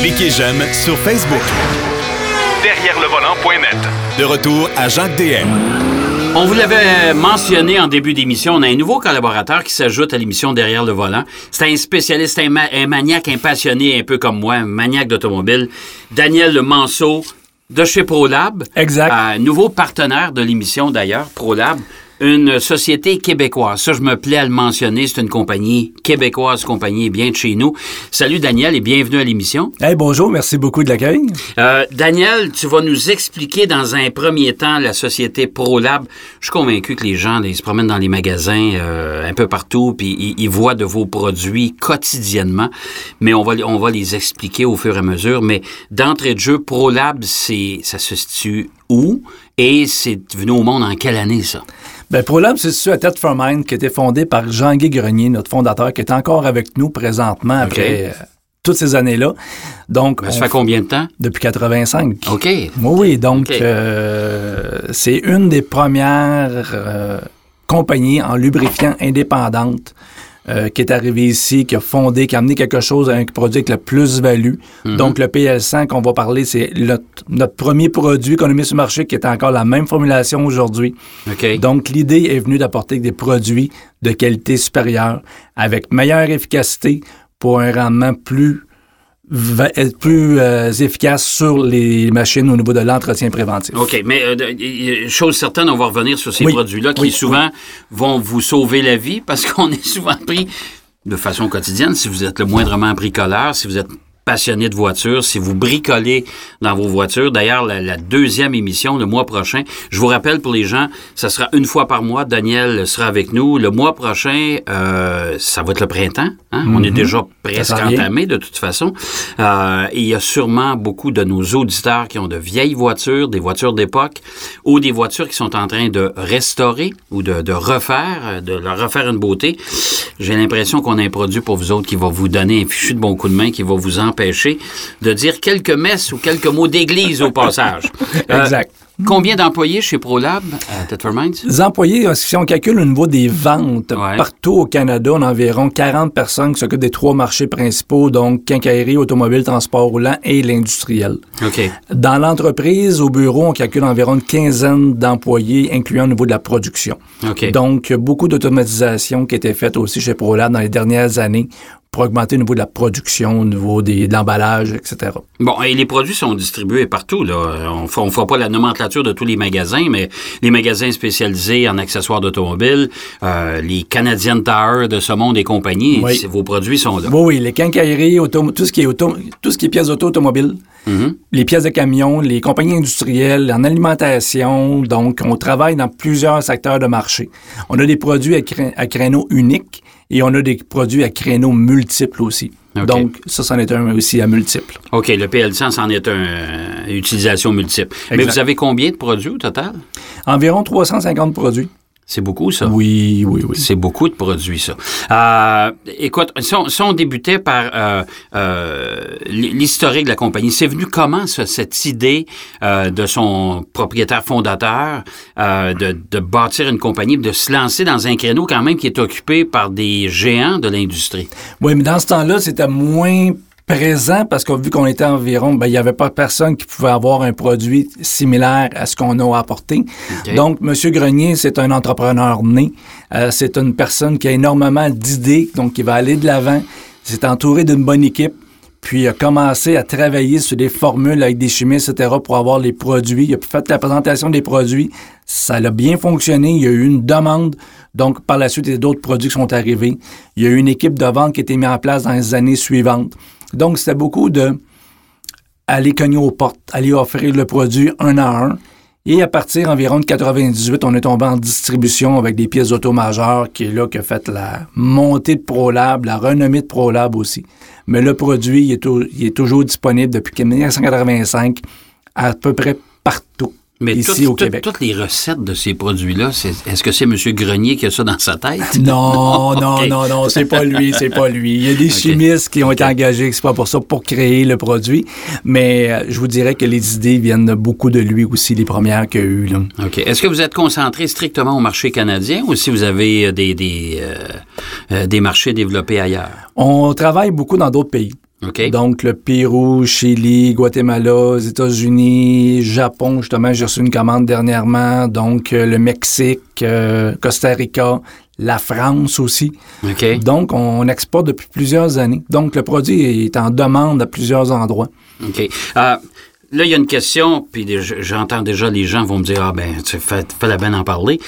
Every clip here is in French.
Cliquez j'aime sur Facebook. Derrière le volant.net. De retour à Jacques DM. On vous l'avait mentionné en début d'émission, on a un nouveau collaborateur qui s'ajoute à l'émission Derrière le volant. C'est un spécialiste, un, ma- un maniaque, un passionné, un peu comme moi, un maniaque d'automobile. Daniel Manceau de chez ProLab. Exact. Euh, nouveau partenaire de l'émission d'ailleurs, ProLab. Une société québécoise. Ça, je me plais à le mentionner. C'est une compagnie québécoise, compagnie bien de chez nous. Salut Daniel et bienvenue à l'émission. Hey, bonjour, merci beaucoup de l'accueil. Euh, Daniel, tu vas nous expliquer dans un premier temps la société ProLab. Je suis convaincu que les gens, ils se promènent dans les magasins euh, un peu partout, puis ils, ils voient de vos produits quotidiennement. Mais on va, on va les expliquer au fur et à mesure. Mais d'entrée de jeu, ProLab, c'est, ça se situe où? Et c'est venu au monde en quelle année, ça? Ben, ProLab, c'est situé à Thetford Mine, qui a été fondé par Jean-Guy Grenier, notre fondateur, qui est encore avec nous présentement après euh, toutes ces années-là. Donc, Ben, ça fait combien de temps? depuis 85. OK. Oui, oui, donc euh, c'est une des premières euh, compagnies en lubrifiant indépendante euh, qui est arrivée ici, qui a fondé, qui a amené quelque chose, un produit avec la plus-value. Mhm. Donc le PL100 qu'on va parler, c'est notre, premier produit qu'on a mis sur le marché qui est encore la même formulation aujourd'hui. OK. Donc l'idée est venue d'apporter des produits de qualité supérieure avec meilleure efficacité pour un rendement plus va- être plus euh, efficace sur les machines au niveau de l'entretien préventif. OK, mais euh, chose certaine, on va revenir sur ces Oui. produits-là qui Oui, souvent vont vous sauver la vie parce qu'on est souvent pris de façon quotidienne. Si vous êtes le moindrement bricoleur, si vous êtes passionné de voitures, si vous bricolez dans vos voitures. D'ailleurs, la, la deuxième émission, le mois prochain, je vous rappelle pour les gens, ça sera une fois par mois. Daniel sera avec nous. Le mois prochain, euh, ça va être le printemps. hein? On est déjà presque entamé de toute façon. Euh, et il y a sûrement beaucoup de nos auditeurs qui ont de vieilles voitures, des voitures d'époque, ou des voitures qui sont en train de restaurer ou de, de refaire, de leur refaire une beauté. J'ai l'impression qu'on a un produit pour vous autres qui va vous donner un fichu de bon coup de main, qui va vous empêcher de dire quelques messes ou quelques mots d'église au passage. Euh, Exact. Combien d'employés chez ProLab à Thetford Mines? Les employés, euh, si on calcule au niveau des ventes, Ouais. partout au Canada, on a environ 40 personnes qui s'occupent des trois marchés principaux, donc quincaillerie, automobile, transport roulant et l'industriel. OK. Dans l'entreprise, au bureau, on calcule environ une quinzaine d'employés, incluant au niveau de la production. OK. Donc, beaucoup d'automatisation qui a été faite aussi chez ProLab dans les dernières années pour augmenter au niveau de la production, au niveau des, de l'emballage, etc. Bon, et les produits sont distribués partout. Là. On ne fera pas la nomenclature de tous les magasins, mais les magasins spécialisés en accessoires d'automobile, euh, les Canadian Tire de ce monde et compagnie, Oui. vos produits sont là. Oui, oui, les quincailleries, auto- tout ce qui est auto, tout ce qui est pièces auto automobiles, Mhm. les pièces de camion, les compagnies industrielles, en alimentation. Donc, on travaille dans plusieurs secteurs de marché. On a des produits à, cré- à créneaux uniques et on a des produits à créneaux multiples aussi. Donc, ça, c'en est un aussi à multiples. OK, le PL100, c'en est un euh, utilisation multiple. Mais vous avez combien de produits au total? Environ 350 produits. C'est beaucoup, ça. Oui, oui, oui. C'est beaucoup de produits, ça. Euh, écoute, si on, si on débutait par euh, euh, l'historique de la compagnie, c'est venu comment, ça, cette idée euh, de son propriétaire fondateur euh, de, de bâtir une compagnie, de se lancer dans un créneau quand même qui est occupé par des géants de l'industrie? Oui, mais dans ce temps-là, c'était moins présent parce que vu qu'on était environ, ben, il n'y avait pas personne qui pouvait avoir un produit similaire à ce qu'on a apporté. Donc, M. Grenier, c'est un entrepreneur né. Euh, c'est une personne qui a énormément d'idées, donc qui va aller de l'avant. C'est entouré d'une bonne équipe. Puis il a commencé à travailler sur des formules avec des chimistes, etc., pour avoir les produits. Il a fait la présentation des produits. Ça a bien fonctionné. Il y a eu une demande. Donc, par la suite, il y a d'autres produits qui sont arrivés. Il y a eu une équipe de vente qui a été mise en place dans les années suivantes. Donc, c'était beaucoup de aller cogner aux portes, aller offrir le produit un à un. Et à partir environ de 98, on est tombé en distribution avec des pièces auto majeures qui est là qui a fait la montée de ProLab, la renommée de ProLab aussi. Mais le produit, il est toujours disponible depuis 1985 à peu près partout Mais ici toutes- au Québec. toutes les recettes de ces produits-là, c'est- est-ce que c'est M. Grenier qui a ça dans sa tête? Non, non, non, non, c'est pas lui, c'est pas lui. Il y a des chimistes qui ont été engagés, c'est pas pour ça, pour créer le produit. Mais euh, je vous dirais que les idées viennent beaucoup de lui aussi, les premières qu'il y a eu. Là. OK. Est-ce que vous êtes concentré strictement au marché canadien ou si vous avez euh, des, des, euh, euh, des marchés développés ailleurs? On travaille beaucoup dans d'autres pays. OK. Donc, le Pérou, Chili, Guatemala, États-Unis, Japon, justement, j'ai reçu une commande dernièrement. Donc, euh, le Mexique, euh, Costa Rica, la France aussi. OK. Donc, on exporte depuis plusieurs années. Donc, le produit est en demande à plusieurs endroits. OK. Euh, là, il y a une question, puis j'entends déjà les gens vont me dire Ah, ben, tu fais, fais la peine d'en parler.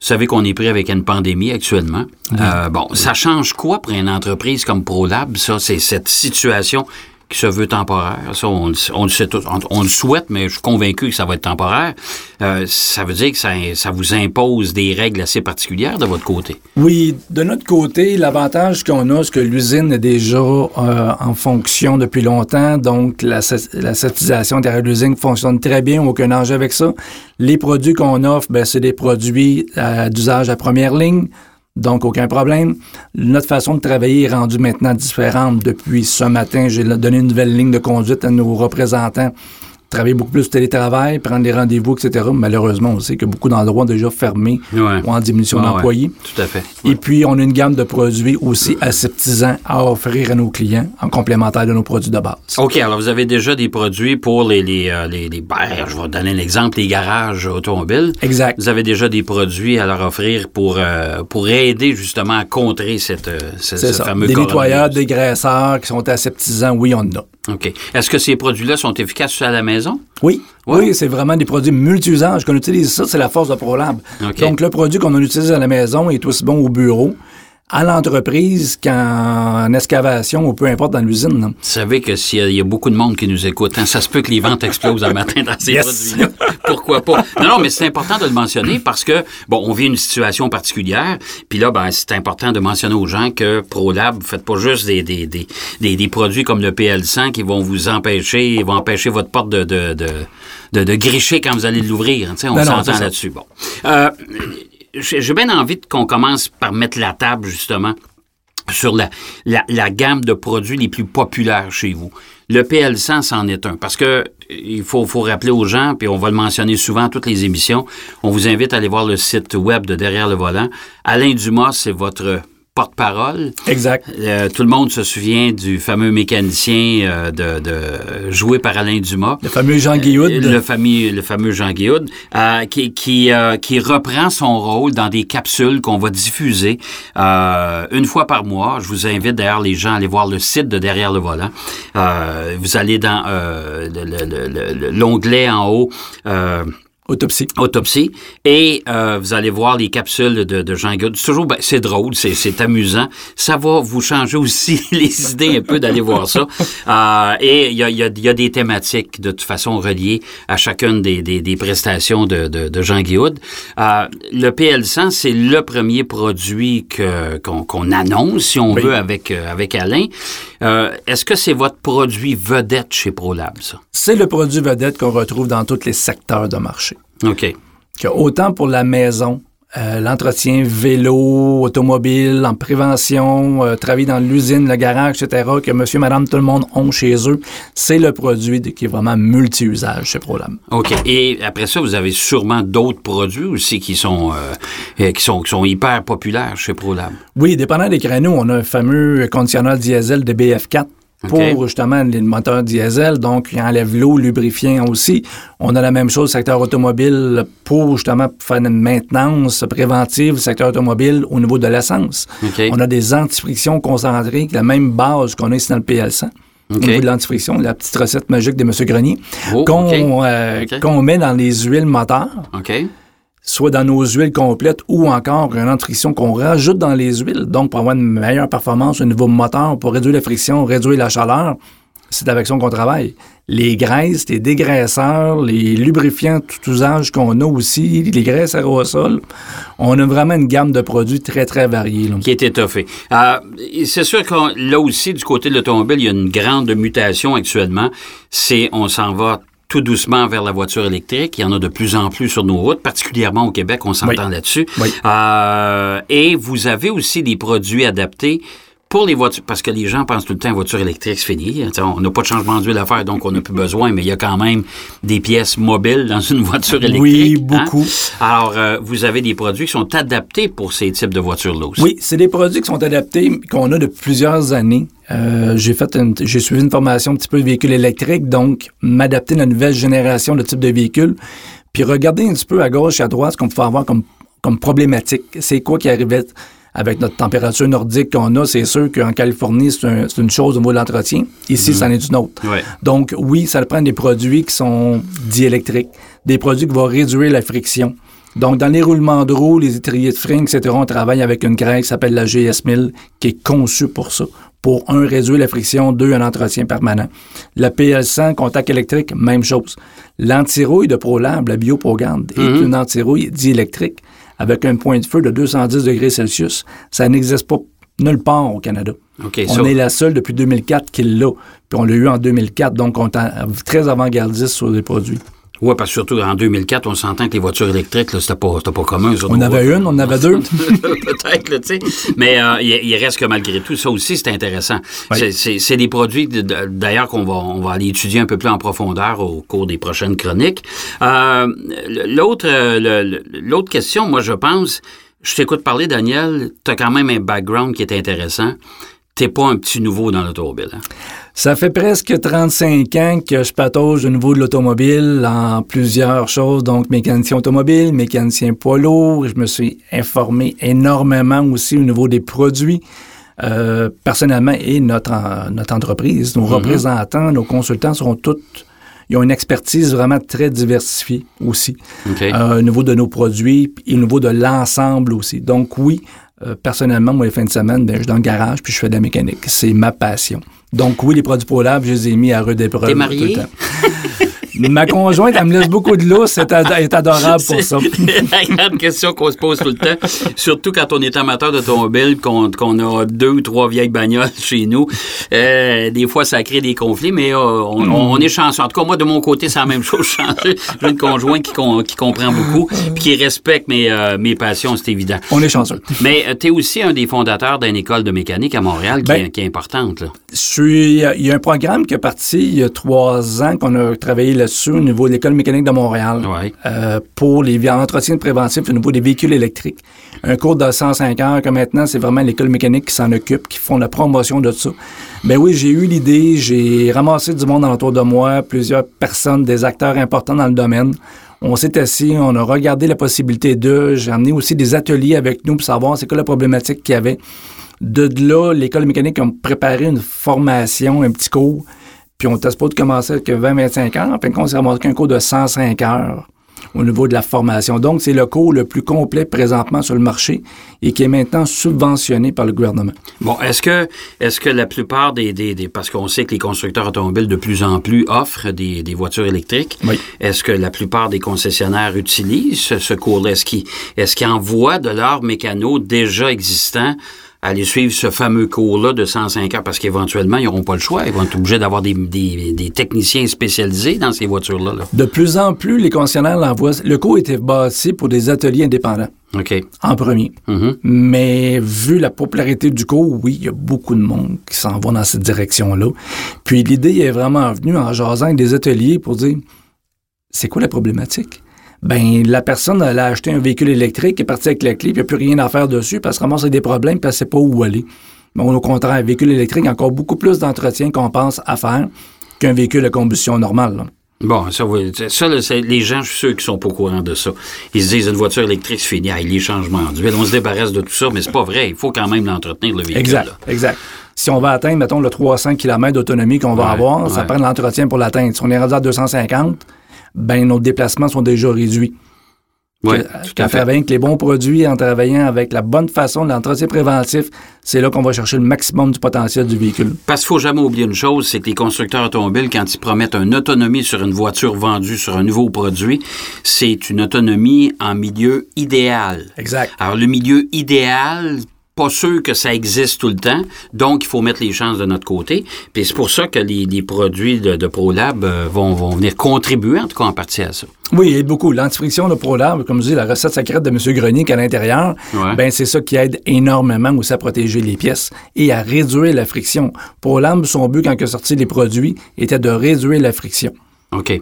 Vous savez qu'on est pris avec une pandémie actuellement. Euh, bon, ça change quoi pour une entreprise comme ProLab, ça? C'est cette situation qui se veut temporaire. On, le- souhaite, mais je suis convaincu que ça va être temporaire. Euh, ça veut dire que ça, vous impose des règles assez particulières de votre côté. Oui, de notre côté, l'avantage qu'on a, c'est que l'usine est déjà euh, en fonction depuis longtemps. Donc, la, la derrière l'usine fonctionne très bien, aucun enjeu avec ça. Les produits qu'on offre, ben, c'est des produits euh, d'usage à première ligne. Donc, aucun problème. Notre façon de travailler est rendue maintenant différente. Depuis ce matin, j'ai donné une nouvelle ligne de conduite à nos représentants. Travailler beaucoup plus de télétravail, prendre des rendez-vous, etc. Malheureusement, on sait que beaucoup d'endroits ont déjà fermés Ouais. ou en diminution Ouais, ouais. d'employés. Tout à fait. Et puis, on a une gamme de produits aussi aseptisants à offrir à nos clients en complémentaire de nos produits de base. OK, alors vous avez déjà des produits pour les, les, euh, les, les- ben, je vais donner un exemple, les garages automobiles. Exact. Vous avez déjà des produits à leur offrir pour, euh, pour aider justement à contrer cette, euh, ce, fameux Des nettoyeurs, des graisseurs qui sont aseptisants, oui, on en a. OK. Est-ce que ces produits-là sont efficaces à la maison? Oui, oui, c'est vraiment des produits multi-usages qu'on utilise. Ça, c'est la force de ProLab. Donc, le produit qu'on utilise à la maison est aussi bon au bureau, à l'entreprise qu'en excavation ou peu importe dans l'usine. Vous savez que s'il y, a- il y a beaucoup de monde qui nous écoute, hein, ça se peut que les ventes explosent un matin dans ces Yes. produits-là. Pourquoi pas? Non, non, mais c'est important de le mentionner parce que, bon, on vit une situation particulière. Puis là, ben, c'est important de mentionner aux gens que ProLab, vous faites pas juste des, des, des, des, des produits comme le PL100 qui vont vous empêcher, vont empêcher votre porte de, de, de, de, de gricher quand vous allez l'ouvrir. hein, on Ben s'entend là-dessus. Bon. Euh, j'ai bien envie qu'on commence par mettre la table, justement sur la, gamme de produits les plus populaires chez vous. Le PL100, c'en est un. Parce que il faut, faut rappeler aux gens, puis on va le mentionner souvent à toutes les émissions, on vous invite à aller voir le site web de Derrière le volant. Alain Dumas, c'est votre porte-parole. Exact. Euh, tout le monde se souvient du fameux mécanicien euh, de, de joué par Alain Dumas. Le fameux Jean Guilloud. Euh, Le fameux, le fameux Jean Guilloud, euh, qui, qui, euh, qui reprend son rôle dans des capsules qu'on va diffuser euh, une fois par mois. Je vous invite d'ailleurs les gens à aller voir le site de Derrière le volant. Euh, vous allez dans euh, le- le- le- le- l'onglet en haut. Autopsie. autopsie et euh, vous allez voir les capsules de, de Jean. C'est toujours ben, c'est drôle, c'est, c'est amusant. Ça va vous changer aussi les idées un peu d'aller voir ça. Euh, et il y a, y, a, il y a des thématiques de toute façon reliées à chacune des, des, des prestations de, de, de Jean Guilloud. Euh, le PL100, c'est le premier produit que, qu'on, qu'on annonce, si on Oui. veut, avec, euh, avec Alain. Euh, est-ce que c'est votre produit vedette chez ProLab, ça? C'est le produit vedette qu'on retrouve dans tous les secteurs de marché. OK. que autant pour la maison, euh, l'entretien vélo, automobile, en prévention, euh, travailler dans l'usine, le garage, etc., que monsieur, madame, tout le monde ont chez eux, c'est le produit de- qui est vraiment multi-usage chez ProLab. OK. Et après ça, vous avez sûrement d'autres produits aussi qui sont, euh, qui sont, qui sont hyper populaires chez ProLab. Oui, dépendant des créneaux, on a un fameux conditionneur diesel de BF4 pour justement les moteurs diesel, donc il enlève l'eau, lubrifiant aussi. On a la même chose secteur automobile pour justement faire une maintenance préventive secteur automobile au niveau de l'essence. On a des antifrictions concentrées, la même base qu'on a ici dans le PL100. OK. Au niveau de l'antifriction, la petite recette magique de M. Grenier, Oh, qu'on euh, qu'on met dans les huiles moteurs? Soit dans nos huiles complètes ou encore une antifriction qu'on rajoute dans les huiles, donc pour avoir une meilleure performance au niveau moteur, pour réduire la friction, réduire la chaleur. C'est avec ça qu'on travaille. Les graisses, les dégraisseurs, les lubrifiants, tout usage qu'on a aussi, les graisses aérosols, on a vraiment une gamme de produits très, très variée. Qui est étoffé. Euh, c'est sûr que là aussi, du côté de l'automobile, il y a une grande mutation actuellement. C'est, on s'en va tout doucement vers la voiture électrique. Il y en a de plus en plus sur nos routes, particulièrement au Québec, on s'entend Oui. là-dessus. Oui. Euh, et vous avez aussi des produits adaptés pour les voitures, parce que les gens pensent tout le temps voiture électrique, c'est fini. Sais, On n'a pas de changement d'huile à faire, donc on n'a plus besoin, mais il y a quand même des pièces mobiles dans une voiture électrique. Oui, hein? beaucoup. Alors, euh, vous avez des produits qui sont adaptés pour ces types de voitures-là aussi. Oui, c'est des produits qui sont adaptés, qu'on a depuis plusieurs années. Euh, j'ai fait une- j'ai suivi une formation un petit peu de véhicule électrique, donc m'adapter à la nouvelle génération de type de véhicule, puis regarder un petit peu à gauche et à droite ce qu'on pouvait avoir comme, comme problématique. C'est quoi qui arrivait avec notre température nordique qu'on a, c'est sûr qu'en Californie, c'est un- c'est une chose au niveau de l'entretien. Ici, c'en est une autre. Ouais. Donc, oui, ça prend des produits qui sont dits électriques, des produits qui vont réduire la friction. Donc, dans les roulements de roues, les étriers de frein, etc., on travaille avec une graisse qui s'appelle la GS1000, qui est conçue pour ça. Pour, un, réduire la friction, deux, un entretien permanent. La PL100, contact électrique, même chose. L'antirouille de ProLab, la BioProGard, est une antirouille diélectrique avec un point de feu de 210 degrés Celsius. Ça n'existe pas nulle part au Canada. On est la seule depuis 2004 qui l'a. Puis on l'a eu en 2004, donc on est très avant-gardiste sur les produits. Oui, parce que surtout en 2004, on s'entend que les voitures électriques, là, c'était pas, c'était pas commun. On avait une, on en avait deux. Peut-être, tu sais. Mais euh, il, il reste que malgré tout, ça aussi, c'est intéressant. C'est- C'est c'est des produits, d'ailleurs, qu'on va, on va aller étudier un peu plus en profondeur au cours des prochaines chroniques. Euh, L'autre euh, l'autre question, moi, je pense, je t'écoute parler, Daniel, tu as quand même un background qui est intéressant. T'es pas un petit nouveau dans l'automobile. Hein? Ça fait presque 35 ans que je patauge au niveau de l'automobile en plusieurs choses, donc mécanicien automobile, mécanicien poids lourd. Je me suis informé énormément aussi au niveau des produits. euh, personnellement, et notre, en- notre entreprise, nos représentants, nos consultants seront toutes, ils ont une expertise vraiment très diversifiée aussi, euh, au niveau de nos produits et au niveau de l'ensemble aussi. Donc oui, euh, personnellement, moi, les fins de semaine, ben, je suis dans le garage puis je fais de la mécanique. C'est ma passion. Donc oui, les produits ProLab, je les ai mis à rude épreuve T'es tout le temps. Ma conjointe, elle me laisse beaucoup de lousse. Elle est adorable pour ça. C'est la grande question qu'on se pose tout le temps, surtout quand on est amateur d'automobile, qu'on qu'on a deux ou trois vieilles bagnoles chez nous. Euh, des fois, ça crée des conflits, mais euh, on, Hmm. on est chanceux. En tout cas, moi, de mon côté, c'est la même chose. Chanceux. J'ai une conjointe qui, con- qui comprend beaucoup, puis qui respecte mes, euh, mes passions, c'est évident. On est chanceux. Mais tu es aussi un des fondateurs d'une école de mécanique à Montréal qui, Ben, est, qui est importante. Là. Je suis, il y a un programme qui est parti il y a trois ans qu'on a travaillé là-dessus au niveau de l'École mécanique de Montréal Ouais. euh, pour les entretiens préventifs au niveau des véhicules électriques. Un cours de 105 heures que maintenant, c'est vraiment l'École mécanique qui s'en occupe, qui font la promotion de ça. Ben oui, j'ai eu l'idée, j'ai ramassé du monde autour de moi, plusieurs personnes, des acteurs importants dans le domaine. On s'est assis, on a regardé la possibilité d'eux. J'ai amené aussi des ateliers avec nous pour savoir c'est quoi la problématique qu'il y avait. De là, l'école mécanique a préparé une formation, un petit cours, puis on était supposé de commencer avec 20-25 heures. En fin de compte, un cours de 105 heures au niveau de la formation. Donc, c'est le cours le plus complet présentement sur le marché et qui est maintenant subventionné par le gouvernement. Bon, est-ce que, est-ce que la plupart des, des, des- parce qu'on sait que les constructeurs automobiles de plus en plus offrent des, des voitures électriques, Oui. est-ce que la plupart des concessionnaires utilisent ce, ce cours-là? Est-ce qu'ils, est-ce qu'ils envoient de leurs mécanos déjà existants aller suivre ce fameux cours-là de 105 heures? Parce qu'éventuellement, ils n'auront pas le choix. Ils vont être obligés d'avoir des, des, des techniciens spécialisés dans ces voitures-là. là. De plus en plus, les concessionnaires l'envoient. Le cours était bâti pour des ateliers indépendants. OK. en premier. Mhm. Mais vu la popularité du cours, oui, il y a beaucoup de monde qui s'en va dans cette direction-là. Puis l'idée est vraiment venue en jasant avec des ateliers pour dire c'est quoi la problématique? Ben, la personne, elle a acheté un véhicule électrique, est partie avec la clé, puis il n'y a plus rien à faire dessus, parce qu'elle se ramasse des problèmes, puis elle ne sait pas où aller. Mais au contraire, un véhicule électrique, a encore beaucoup plus d'entretien qu'on pense à faire qu'un véhicule à combustion normale. là. Bon, ça, oui, ça là, les gens, je suis sûr qu'ils sont pas au courant de ça. Ils se disent, une voiture électrique, c'est fini. Ah, les changements d'huile, on se débarrasse de tout ça, mais c'est pas vrai. Il faut quand même l'entretenir, le véhicule. Exact, là. exact. Si on va atteindre, mettons, le 300 km d'autonomie qu'on va Ouais, avoir, ça prend de l'entretien pour l'atteindre. Si on est rendu à 250, ben nos déplacements sont déjà réduits. Oui, fait. travaillant avec les bons produits, en travaillant avec la bonne façon de l'entretien préventif, c'est là qu'on va chercher le maximum du potentiel du véhicule. Parce qu'il faut jamais oublier une chose, c'est que les constructeurs automobiles, quand ils promettent une autonomie sur une voiture vendue sur un nouveau produit, c'est une autonomie en milieu idéal. Exact. Alors, le milieu idéal, pas sûr que ça existe tout le temps, donc il faut mettre les chances de notre côté. Puis c'est pour ça que les, les produits de, de ProLab euh, vont, vont venir contribuer, en tout cas en partie à ça. Oui, il aide beaucoup. L'antifriction de ProLab, comme je dis, la recette secrète de M. Grenier qui à l'intérieur, Ouais. ben c'est ça qui aide énormément aussi à protéger les pièces et à réduire la friction. ProLab, son but quand il a sorti les produits était de réduire la friction. OK.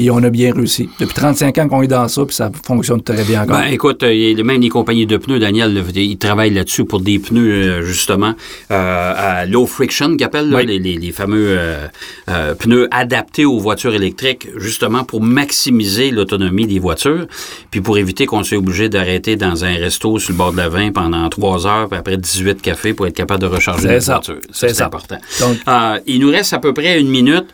Et on a bien réussi. Depuis 35 ans qu'on est dans ça, puis ça fonctionne très bien encore. Ben, écoute, euh, il y a même les compagnies de pneus, Daniel, ils travaillent là-dessus pour des pneus, euh, justement, euh, à low friction, qu'ils appellent, là, Oui. les, les- les fameux euh, euh, pneus adaptés aux voitures électriques, justement pour maximiser l'autonomie des voitures, puis pour éviter qu'on soit obligé d'arrêter dans un resto sur le bord de la 20 pendant 3 heures, puis après 18 cafés pour être capable de recharger la voiture. C'est important. Donc- il nous reste à peu près une minute.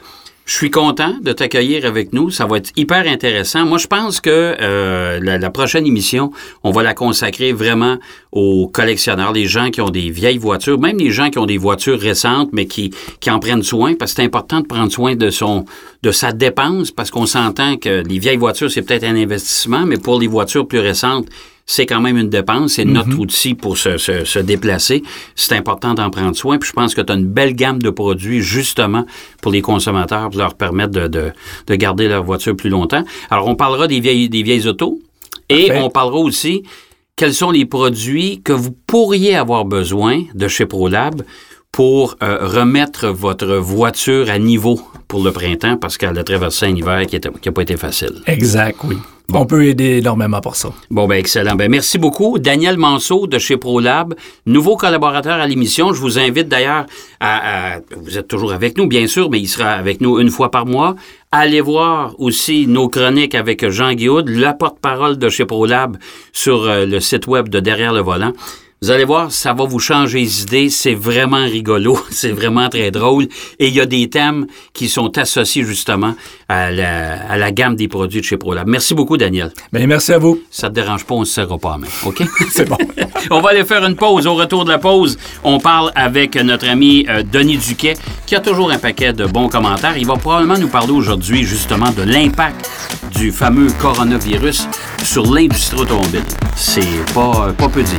Je suis content de t'accueillir avec nous. Ça va être hyper intéressant. Moi, je pense que euh, la, prochaine émission, on va la consacrer vraiment aux collectionneurs, les gens qui ont des vieilles voitures, même les gens qui ont des voitures récentes, mais qui, qui en prennent soin, parce que c'est important de prendre soin de son de sa dépense, parce qu'on s'entend que les vieilles voitures, c'est peut-être un investissement, mais pour les voitures plus récentes, c'est quand même une dépense, c'est notre outil pour se, se- se déplacer. C'est important d'en prendre soin. Puis je pense que tu as une belle gamme de produits justement pour les consommateurs, pour leur permettre de, de, de garder leur voiture plus longtemps. Alors, on parlera des vieilles, des vieilles autos et Parfait. on parlera aussi quels sont les produits que vous pourriez avoir besoin de chez ProLab pour euh, remettre votre voiture à niveau pour le printemps parce qu'elle a traversé un hiver qui n'a pas été facile. Exact, oui. On peut aider énormément pour ça. Bon, ben excellent. Ben, merci beaucoup. Daniel Manceau de chez ProLab, nouveau collaborateur à l'émission. Je vous invite d'ailleurs à, à- Vous êtes toujours avec nous, bien sûr, mais il sera avec nous une fois par mois. Allez voir aussi nos chroniques avec Jean Guillaude, la porte-parole de chez ProLab sur euh, le site web de Derrière le volant. Vous allez voir, ça va vous changer les idées. C'est vraiment rigolo. C'est vraiment très drôle. Et il y a des thèmes qui sont associés justement à la, à la gamme des produits de chez ProLab. Merci beaucoup, Daniel. Bien, merci à vous. Ça te dérange pas, on ne se serra pas à main. OK? C'est bon. on va aller faire une pause. Au retour de la pause, on parle avec notre ami euh, Denis Duquet, qui a toujours un paquet de bons commentaires. Il va probablement nous parler aujourd'hui, justement, de l'impact du fameux coronavirus sur l'industrie automobile. C'est pas, pas peu dire.